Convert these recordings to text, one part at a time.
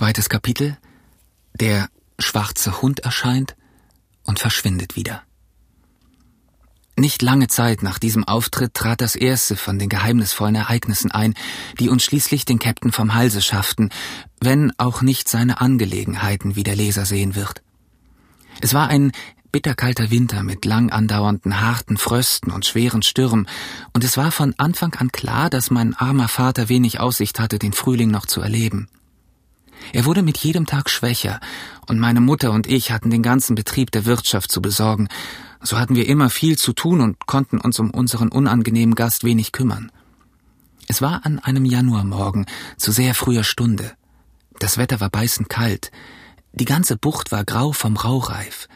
Zweites Kapitel. Der schwarze Hund erscheint und verschwindet wieder. Nicht lange Zeit nach diesem Auftritt trat das erste von den geheimnisvollen Ereignissen ein, die uns schließlich den Captain vom Halse schafften, wenn auch nicht seine Angelegenheiten, wie der Leser sehen wird. Es war ein bitterkalter Winter mit lang andauernden harten Frösten und schweren Stürmen, und es war von Anfang an klar, dass mein armer Vater wenig Aussicht hatte, den Frühling noch zu erleben. Er wurde mit jedem Tag schwächer, und meine Mutter und ich hatten den ganzen Betrieb der Wirtschaft zu besorgen, so hatten wir immer viel zu tun und konnten uns um unseren unangenehmen Gast wenig kümmern. Es war an einem Januarmorgen zu sehr früher Stunde. Das Wetter war beißend kalt, die ganze Bucht war grau vom Raureif.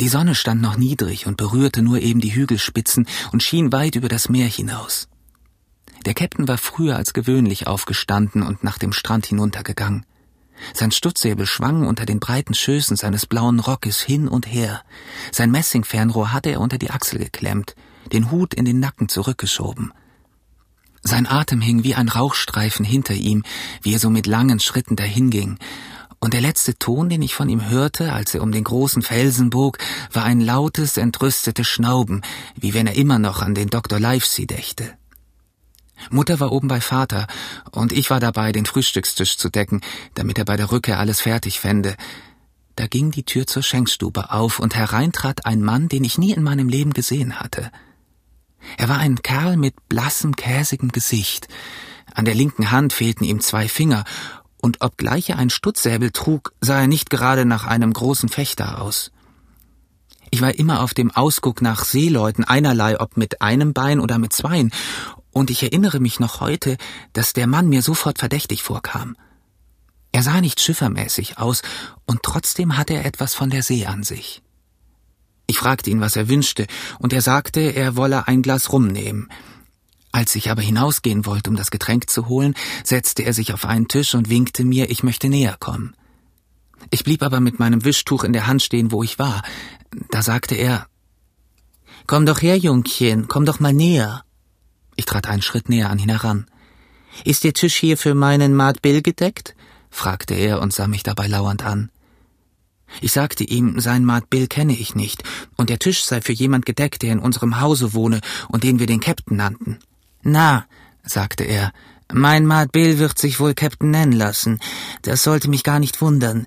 Die Sonne stand noch niedrig und berührte nur eben die Hügelspitzen und schien weit über das Meer hinaus. Der Käpt'n war früher als gewöhnlich aufgestanden und nach dem Strand hinuntergegangen. Sein Stutzsäbel schwang unter den breiten Schößen seines blauen Rockes hin und her. Sein Messingfernrohr hatte er unter die Achsel geklemmt, den Hut in den Nacken zurückgeschoben. Sein Atem hing wie ein Rauchstreifen hinter ihm, wie er so mit langen Schritten dahinging, und der letzte Ton, den ich von ihm hörte, als er um den großen Felsen bog, war ein lautes, entrüstetes Schnauben, wie wenn er immer noch an den Dr. Livesey dächte. Mutter war oben bei Vater, und ich war dabei, den Frühstückstisch zu decken, damit er bei der Rückkehr alles fertig fände. Da ging die Tür zur Schenkstube auf, und herein trat ein Mann, den ich nie in meinem Leben gesehen hatte. Er war ein Kerl mit blassem, käsigem Gesicht. An der linken Hand fehlten ihm zwei Finger, und obgleich er ein Stutzsäbel trug, sah er nicht gerade nach einem großen Fechter aus. Ich war immer auf dem Ausguck nach Seeleuten, einerlei ob mit einem Bein oder mit zweien, und ich erinnere mich noch heute, dass der Mann mir sofort verdächtig vorkam. Er sah nicht schiffermäßig aus, und trotzdem hatte er etwas von der See an sich. Ich fragte ihn, was er wünschte, und er sagte, er wolle ein Glas rumnehmen. Als ich aber hinausgehen wollte, um das Getränk zu holen, setzte er sich auf einen Tisch und winkte mir, ich möchte näher kommen. Ich blieb aber mit meinem Wischtuch in der Hand stehen, wo ich war. Da sagte er Komm doch her, Jungchen, komm doch mal näher. Ich trat einen Schritt näher an ihn heran. Ist der Tisch hier für meinen Maat Bill gedeckt? fragte er und sah mich dabei lauernd an. Ich sagte ihm, sein Maat Bill kenne ich nicht, und der Tisch sei für jemand gedeckt, der in unserem Hause wohne und den wir den Captain nannten. Na, sagte er, mein Maat Bill wird sich wohl Captain nennen lassen. Das sollte mich gar nicht wundern.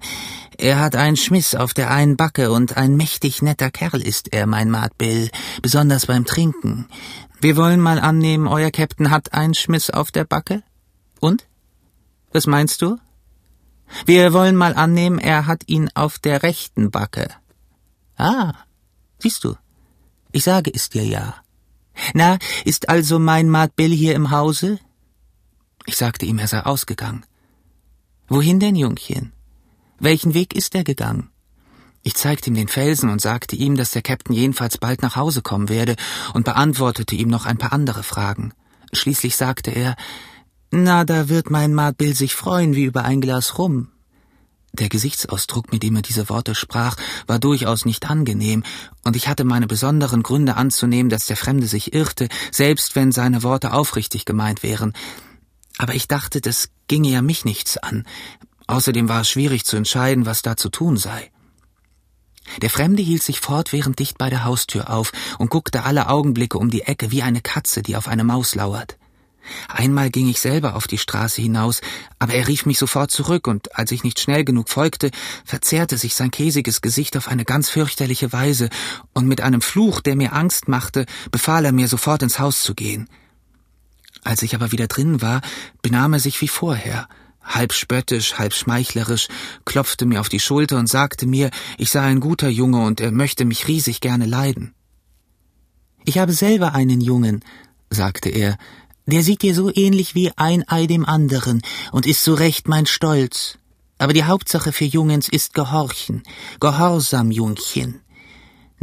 Er hat einen Schmiss auf der einen Backe und ein mächtig netter Kerl ist er, mein Maat Bill, besonders beim Trinken. Wir wollen mal annehmen, euer Captain hat einen Schmiss auf der Backe? Und? Was meinst du? Wir wollen mal annehmen, er hat ihn auf der rechten Backe. Ah, siehst du, ich sage es dir ja. Na, ist also mein Maat Bill hier im Hause? Ich sagte ihm, er sei ausgegangen. Wohin denn, Jungchen? Welchen Weg ist er gegangen? Ich zeigte ihm den Felsen und sagte ihm, dass der Captain jedenfalls bald nach Hause kommen werde und beantwortete ihm noch ein paar andere Fragen. Schließlich sagte er, na, da wird mein Maat Bill sich freuen wie über ein Glas Rum. Der Gesichtsausdruck, mit dem er diese Worte sprach, war durchaus nicht angenehm, und ich hatte meine besonderen Gründe anzunehmen, dass der Fremde sich irrte, selbst wenn seine Worte aufrichtig gemeint wären. Aber ich dachte, das ginge ja mich nichts an. Außerdem war es schwierig zu entscheiden, was da zu tun sei. Der Fremde hielt sich fortwährend dicht bei der Haustür auf und guckte alle Augenblicke um die Ecke wie eine Katze, die auf eine Maus lauert. Einmal ging ich selber auf die Straße hinaus, aber er rief mich sofort zurück, und als ich nicht schnell genug folgte, verzerrte sich sein käsiges Gesicht auf eine ganz fürchterliche Weise, und mit einem Fluch, der mir Angst machte, befahl er mir sofort ins Haus zu gehen. Als ich aber wieder drin war, benahm er sich wie vorher, halb spöttisch, halb schmeichlerisch, klopfte mir auf die Schulter und sagte mir, ich sei ein guter Junge und er möchte mich riesig gerne leiden. Ich habe selber einen Jungen, sagte er, der sieht dir so ähnlich wie ein Ei dem anderen und ist so recht mein Stolz. Aber die Hauptsache für Jungens ist Gehorchen. Gehorsam, Jungchen.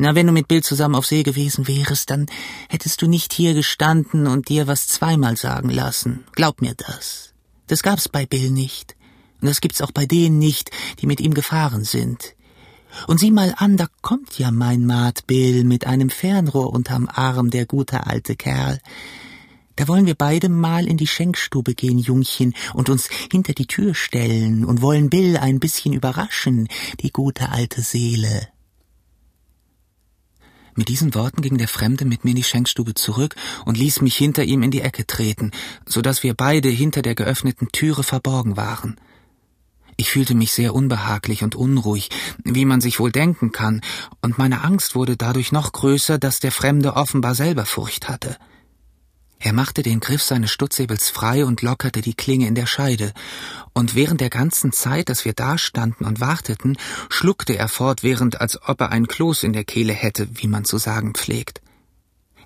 Na, wenn du mit Bill zusammen auf See gewesen wärest, dann hättest du nicht hier gestanden und dir was zweimal sagen lassen. Glaub mir das. Das gab's bei Bill nicht. Und das gibt's auch bei denen nicht, die mit ihm gefahren sind. Und sieh mal an, da kommt ja mein Maat Bill mit einem Fernrohr unterm Arm, der gute alte Kerl. Da wollen wir beide mal in die Schenkstube gehen, Jungchen, und uns hinter die Tür stellen und wollen Bill ein bisschen überraschen, die gute alte Seele. Mit diesen Worten ging der Fremde mit mir in die Schenkstube zurück und ließ mich hinter ihm in die Ecke treten, so dass wir beide hinter der geöffneten Türe verborgen waren. Ich fühlte mich sehr unbehaglich und unruhig, wie man sich wohl denken kann, und meine Angst wurde dadurch noch größer, dass der Fremde offenbar selber Furcht hatte. Er machte den Griff seines Stutzsäbels frei und lockerte die Klinge in der Scheide, und während der ganzen Zeit, dass wir dastanden und warteten, schluckte er fortwährend, als ob er ein Kloß in der Kehle hätte, wie man zu sagen pflegt.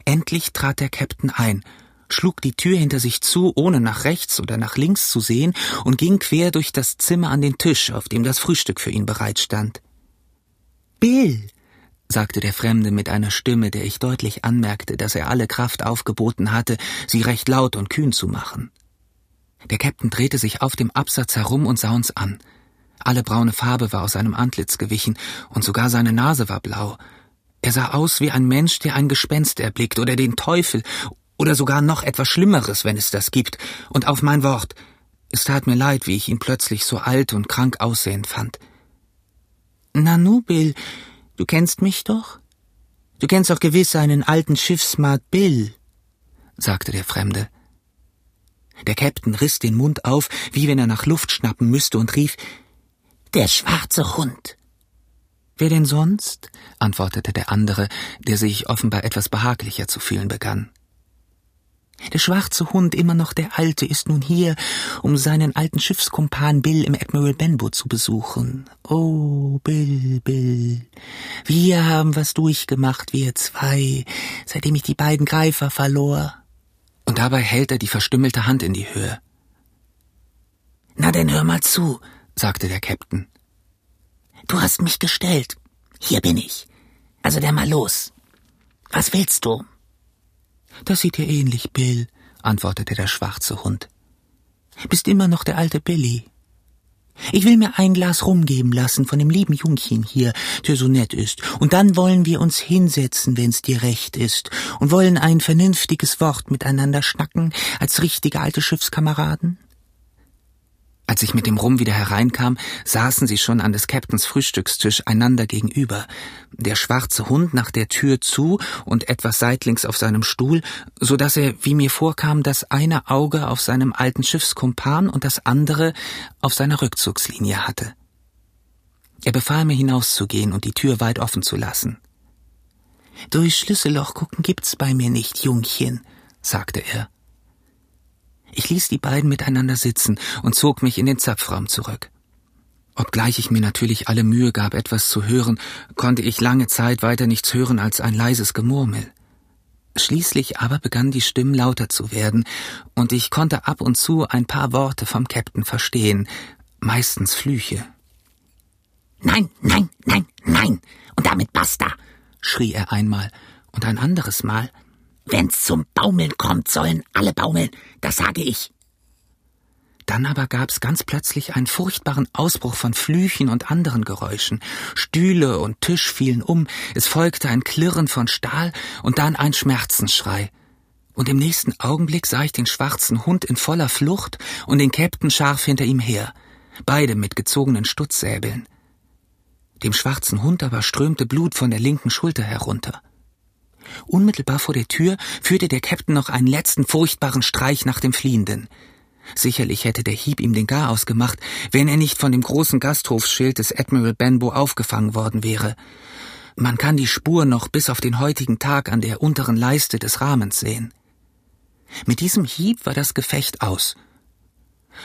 Endlich trat der Käpt'n ein, schlug die Tür hinter sich zu, ohne nach rechts oder nach links zu sehen, und ging quer durch das Zimmer an den Tisch, auf dem das Frühstück für ihn bereitstand. Bill, sagte der Fremde mit einer Stimme, der ich deutlich anmerkte, dass er alle Kraft aufgeboten hatte, sie recht laut und kühn zu machen. Der Käpt'n drehte sich auf dem Absatz herum und sah uns an. Alle braune Farbe war aus seinem Antlitz gewichen, und sogar seine Nase war blau. Er sah aus wie ein Mensch, der ein Gespenst erblickt oder den Teufel oder sogar noch etwas Schlimmeres, wenn es das gibt. Und auf mein Wort, es tat mir leid, wie ich ihn plötzlich so alt und krank aussehend fand. Nanu, Bill, Du kennst mich doch? Du kennst doch gewiss einen alten Schiffsmart Bill, sagte der Fremde. Der Käpt'n riss den Mund auf, wie wenn er nach Luft schnappen müsste, und rief Der schwarze Hund. Wer denn sonst? antwortete der andere, der sich offenbar etwas behaglicher zu fühlen begann. Der schwarze Hund, immer noch der alte, ist nun hier, um seinen alten Schiffskumpan Bill im Admiral Benbow zu besuchen. Oh, Bill, Bill. Wir haben was durchgemacht, wir zwei, seitdem ich die beiden Greifer verlor. Und dabei hält er die verstümmelte Hand in die Höhe. Na denn hör mal zu, sagte der Käpt'n. Du hast mich gestellt. Hier bin ich. Also der mal los. Was willst du? Das sieht dir ähnlich, Bill, antwortete der schwarze Hund. Bist immer noch der alte Billy. Ich will mir ein Glas rumgeben lassen von dem lieben Jungchen hier, der so nett ist, und dann wollen wir uns hinsetzen, wenn's dir recht ist, und wollen ein vernünftiges Wort miteinander schnacken, als richtige alte Schiffskameraden. Als ich mit dem Rum wieder hereinkam, saßen sie schon an des Captains Frühstückstisch einander gegenüber. Der schwarze Hund nach der Tür zu und etwas seitlings auf seinem Stuhl, so dass er, wie mir vorkam, das eine Auge auf seinem alten Schiffskumpan und das andere auf seiner Rückzugslinie hatte. Er befahl mir hinauszugehen und die Tür weit offen zu lassen. Durch Schlüsselloch gucken gibt's bei mir nicht, Jungchen, sagte er. Ich ließ die beiden miteinander sitzen und zog mich in den Zapfraum zurück. Obgleich ich mir natürlich alle Mühe gab, etwas zu hören, konnte ich lange Zeit weiter nichts hören als ein leises Gemurmel. Schließlich aber begannen die Stimmen lauter zu werden, und ich konnte ab und zu ein paar Worte vom Käpt'n verstehen, meistens Flüche. Nein, nein, nein, nein, und damit basta, schrie er einmal, und ein anderes Mal Wenn's zum Baumeln kommt, sollen alle baumeln, das sage ich. Dann aber gab's ganz plötzlich einen furchtbaren Ausbruch von Flüchen und anderen Geräuschen. Stühle und Tisch fielen um, es folgte ein Klirren von Stahl und dann ein Schmerzensschrei. Und im nächsten Augenblick sah ich den schwarzen Hund in voller Flucht und den Käpt'n scharf hinter ihm her, beide mit gezogenen Stutzsäbeln. Dem schwarzen Hund aber strömte Blut von der linken Schulter herunter. Unmittelbar vor der Tür führte der Captain noch einen letzten furchtbaren Streich nach dem Fliehenden. Sicherlich hätte der Hieb ihm den Garaus gemacht, wenn er nicht von dem großen Gasthofsschild des Admiral Benbow aufgefangen worden wäre. Man kann die Spur noch bis auf den heutigen Tag an der unteren Leiste des Rahmens sehen. Mit diesem Hieb war das Gefecht aus.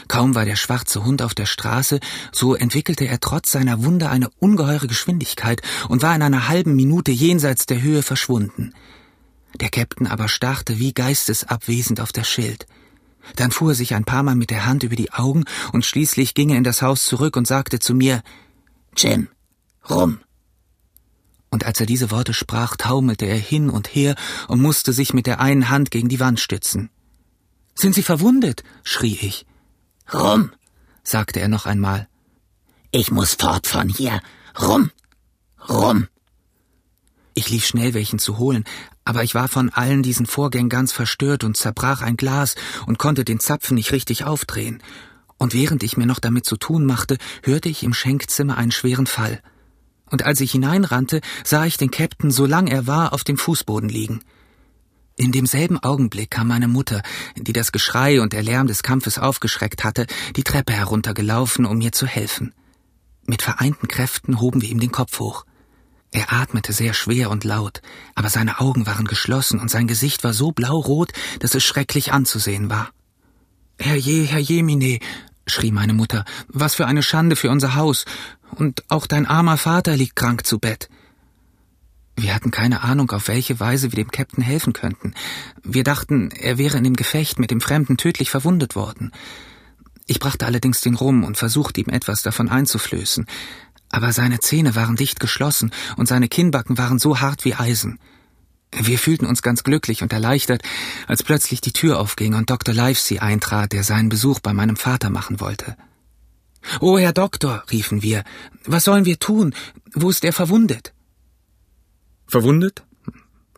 Kaum war der schwarze Hund auf der Straße, so entwickelte er trotz seiner Wunde eine ungeheure Geschwindigkeit und war in einer halben Minute jenseits der Höhe verschwunden. Der Käpt'n aber starrte wie geistesabwesend auf das Schild. Dann fuhr er sich ein paar Mal mit der Hand über die Augen und schließlich ging er in das Haus zurück und sagte zu mir, Jim, rum. Und als er diese Worte sprach, taumelte er hin und her und musste sich mit der einen Hand gegen die Wand stützen. Sind Sie verwundet? schrie ich. Rum, sagte er noch einmal. Ich muss fort von hier. Rum, rum. Ich lief schnell welchen zu holen, aber ich war von allen diesen Vorgängen ganz verstört und zerbrach ein Glas und konnte den Zapfen nicht richtig aufdrehen. Und während ich mir noch damit zu tun machte, hörte ich im Schenkzimmer einen schweren Fall. Und als ich hineinrannte, sah ich den Captain, so lang er war, auf dem Fußboden liegen. In demselben Augenblick kam meine Mutter, die das Geschrei und der Lärm des Kampfes aufgeschreckt hatte, die Treppe heruntergelaufen, um mir zu helfen. Mit vereinten Kräften hoben wir ihm den Kopf hoch. Er atmete sehr schwer und laut, aber seine Augen waren geschlossen und sein Gesicht war so blaurot, dass es schrecklich anzusehen war. Herr je, Herr Jemine, schrie meine Mutter, was für eine Schande für unser Haus. Und auch dein armer Vater liegt krank zu Bett. Wir hatten keine Ahnung, auf welche Weise wir dem Captain helfen könnten. Wir dachten, er wäre in dem Gefecht mit dem Fremden tödlich verwundet worden. Ich brachte allerdings den Rum und versuchte ihm etwas davon einzuflößen, aber seine Zähne waren dicht geschlossen und seine Kinnbacken waren so hart wie Eisen. Wir fühlten uns ganz glücklich und erleichtert, als plötzlich die Tür aufging und Dr. Livesey eintrat, der seinen Besuch bei meinem Vater machen wollte. Oh, Herr Doktor, riefen wir, was sollen wir tun? Wo ist er verwundet? Verwundet?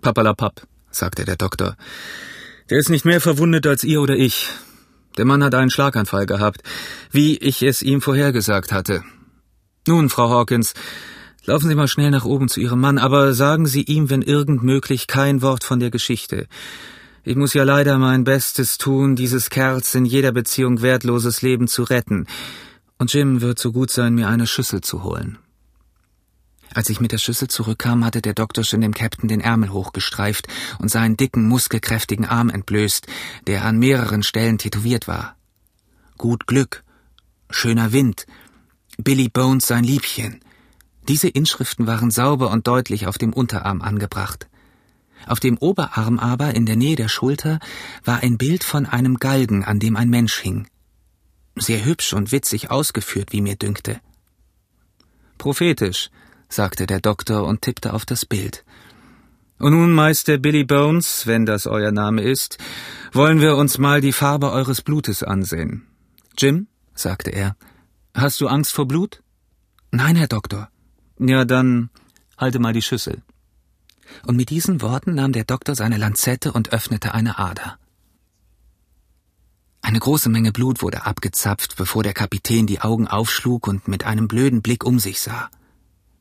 Papalapap, sagte der Doktor. Der ist nicht mehr verwundet als ihr oder ich. Der Mann hat einen Schlaganfall gehabt, wie ich es ihm vorhergesagt hatte. Nun, Frau Hawkins, laufen Sie mal schnell nach oben zu Ihrem Mann, aber sagen Sie ihm, wenn irgend möglich, kein Wort von der Geschichte. Ich muss ja leider mein Bestes tun, dieses Kerls in jeder Beziehung wertloses Leben zu retten. Und Jim wird so gut sein, mir eine Schüssel zu holen. Als ich mit der Schüssel zurückkam, hatte der Doktor schon dem Captain den Ärmel hochgestreift und seinen dicken, muskelkräftigen Arm entblößt, der an mehreren Stellen tätowiert war. Gut Glück, schöner Wind, Billy Bones sein Liebchen. Diese Inschriften waren sauber und deutlich auf dem Unterarm angebracht. Auf dem Oberarm aber, in der Nähe der Schulter, war ein Bild von einem Galgen, an dem ein Mensch hing. Sehr hübsch und witzig ausgeführt, wie mir dünkte. Prophetisch, sagte der Doktor und tippte auf das Bild. Und nun, Meister Billy Bones, wenn das euer Name ist, wollen wir uns mal die Farbe eures Blutes ansehen. Jim, sagte er, Hast du Angst vor Blut? Nein, Herr Doktor. Ja, dann halte mal die Schüssel. Und mit diesen Worten nahm der Doktor seine Lanzette und öffnete eine Ader. Eine große Menge Blut wurde abgezapft, bevor der Kapitän die Augen aufschlug und mit einem blöden Blick um sich sah.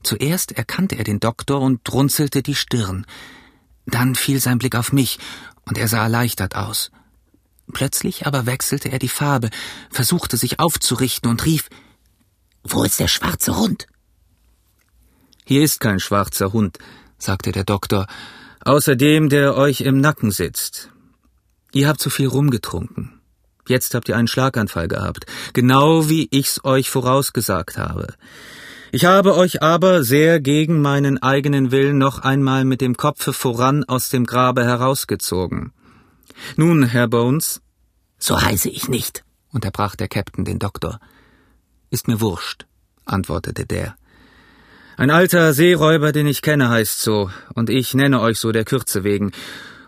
Zuerst erkannte er den Doktor und runzelte die Stirn. Dann fiel sein Blick auf mich, und er sah erleichtert aus. Plötzlich aber wechselte er die Farbe, versuchte sich aufzurichten und rief Wo ist der schwarze Hund? Hier ist kein schwarzer Hund, sagte der Doktor, außer dem, der euch im Nacken sitzt. Ihr habt zu viel rumgetrunken. Jetzt habt ihr einen Schlaganfall gehabt, genau wie ich's euch vorausgesagt habe. Ich habe euch aber sehr gegen meinen eigenen Willen noch einmal mit dem Kopfe voran aus dem Grabe herausgezogen. Nun, Herr Bones. So heiße ich nicht, unterbrach der Captain den Doktor. Ist mir wurscht, antwortete der. Ein alter Seeräuber, den ich kenne, heißt so, und ich nenne euch so der Kürze wegen.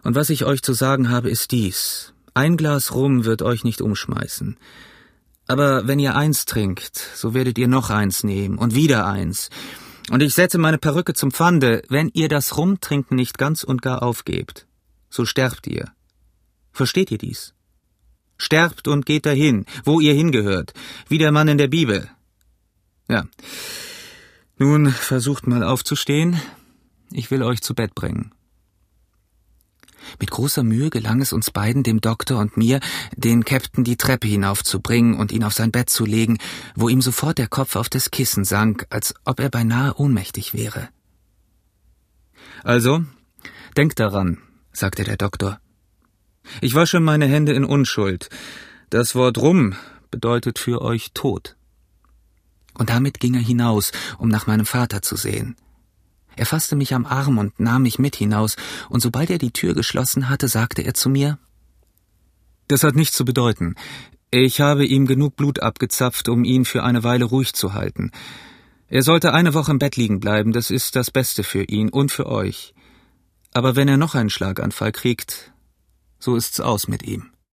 Und was ich euch zu sagen habe, ist dies. Ein Glas Rum wird euch nicht umschmeißen. Aber wenn ihr eins trinkt, so werdet ihr noch eins nehmen und wieder eins. Und ich setze meine Perücke zum Pfande, wenn ihr das Rumtrinken nicht ganz und gar aufgebt, so sterbt ihr. Versteht ihr dies? Sterbt und geht dahin, wo ihr hingehört, wie der Mann in der Bibel. Ja. Nun versucht mal aufzustehen. Ich will euch zu Bett bringen. Mit großer Mühe gelang es uns beiden, dem Doktor und mir, den Captain die Treppe hinaufzubringen und ihn auf sein Bett zu legen, wo ihm sofort der Kopf auf das Kissen sank, als ob er beinahe ohnmächtig wäre. Also, denkt daran, sagte der Doktor. Ich wasche meine Hände in Unschuld. Das Wort rum bedeutet für euch Tod. Und damit ging er hinaus, um nach meinem Vater zu sehen. Er fasste mich am Arm und nahm mich mit hinaus, und sobald er die Tür geschlossen hatte, sagte er zu mir Das hat nichts zu bedeuten. Ich habe ihm genug Blut abgezapft, um ihn für eine Weile ruhig zu halten. Er sollte eine Woche im Bett liegen bleiben, das ist das Beste für ihn und für euch. Aber wenn er noch einen Schlaganfall kriegt, so ist's aus mit ihm.